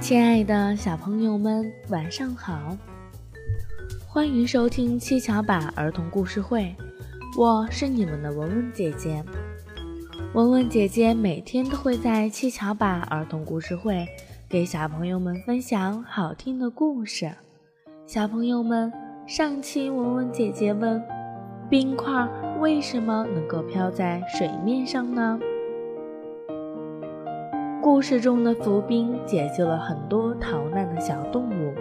亲爱的小朋友们，晚上好！欢迎收听七巧板儿童故事会，我是你们的文文姐姐。文文姐姐每天都会在七巧板儿童故事会给小朋友们分享好听的故事。小朋友们，上期文文姐姐问：冰块为什么能够飘在水面上呢？故事中的浮冰解救了很多逃难的小动物，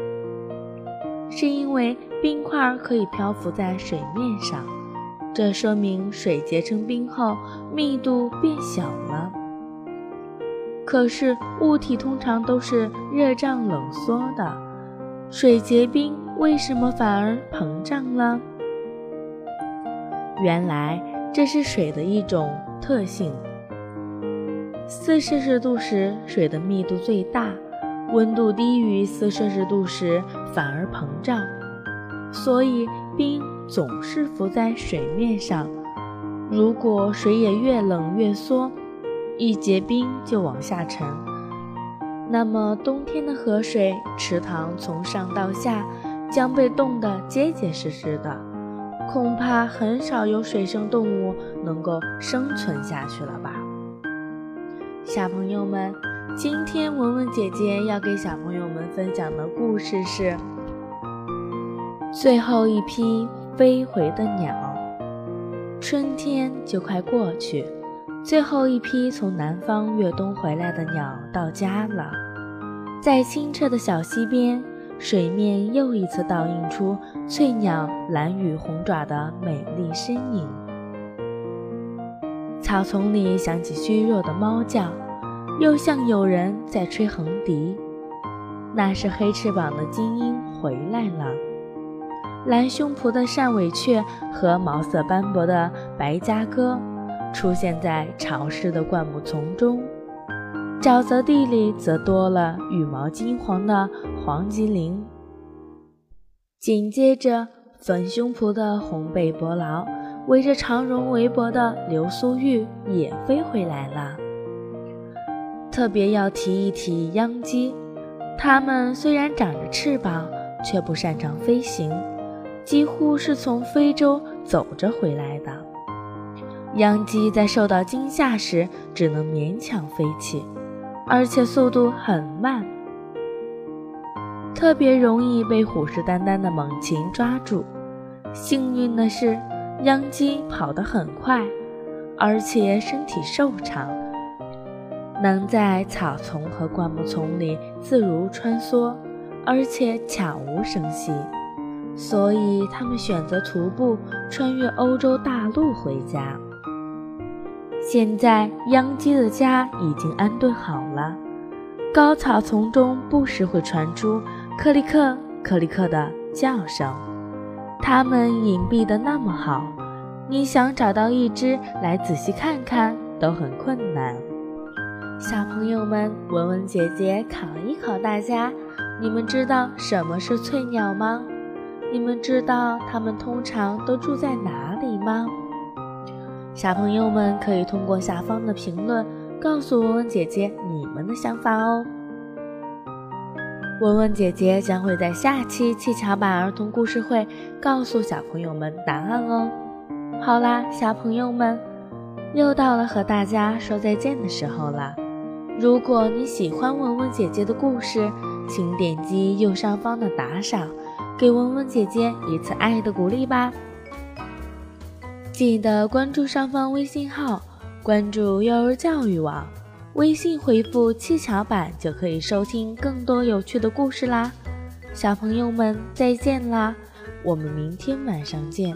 是因为冰块可以漂浮在水面上，这说明水结成冰后密度变小了。可是物体通常都是热胀冷缩的，水结冰为什么反而膨胀了？原来这是水的一种特性。四摄氏度时，水的密度最大；温度低于四摄氏度时，反而膨胀。所以，冰总是浮在水面上。如果水也越冷越缩，一结冰就往下沉，那么冬天的河水、池塘从上到下将被冻得结结实实的，恐怕很少有水生动物能够生存下去了吧。小朋友们，今天文文姐姐要给小朋友们分享的故事是《最后一批飞回的鸟》。春天就快过去，最后一批从南方越冬回来的鸟到家了。在清澈的小溪边，水面又一次倒映出翠鸟蓝羽红爪的美丽身影。草丛里响起虚弱的猫叫，又像有人在吹横笛。那是黑翅膀的精英回来了。蓝胸脯的扇尾雀和毛色斑驳的白家鸽出现在潮湿的灌木丛中，沼泽地里则多了羽毛金黄的黄棘灵。紧接着，粉胸脯的红背伯劳。围着长绒围脖的流苏玉也飞回来了。特别要提一提秧鸡，它们虽然长着翅膀，却不擅长飞行，几乎是从非洲走着回来的。秧鸡在受到惊吓时，只能勉强飞起，而且速度很慢，特别容易被虎视眈眈的猛禽抓住。幸运的是。秧鸡跑得很快，而且身体瘦长，能在草丛和灌木丛里自如穿梭，而且悄无声息，所以他们选择徒步穿越欧洲大陆回家。现在，秧鸡的家已经安顿好了，高草丛中不时会传出“克里克克里克”的叫声。它们隐蔽的那么好，你想找到一只来仔细看看都很困难。小朋友们，文文姐姐考一考大家：你们知道什么是翠鸟吗？你们知道它们通常都住在哪里吗？小朋友们可以通过下方的评论告诉文文姐姐你们的想法哦。文文姐姐将会在下期七巧板儿童故事会告诉小朋友们答案哦。好啦，小朋友们，又到了和大家说再见的时候了。如果你喜欢文文姐姐的故事，请点击右上方的打赏，给文文姐姐一次爱的鼓励吧。记得关注上方微信号，关注幼儿教育网。微信回复“七巧板”就可以收听更多有趣的故事啦，小朋友们再见啦，我们明天晚上见。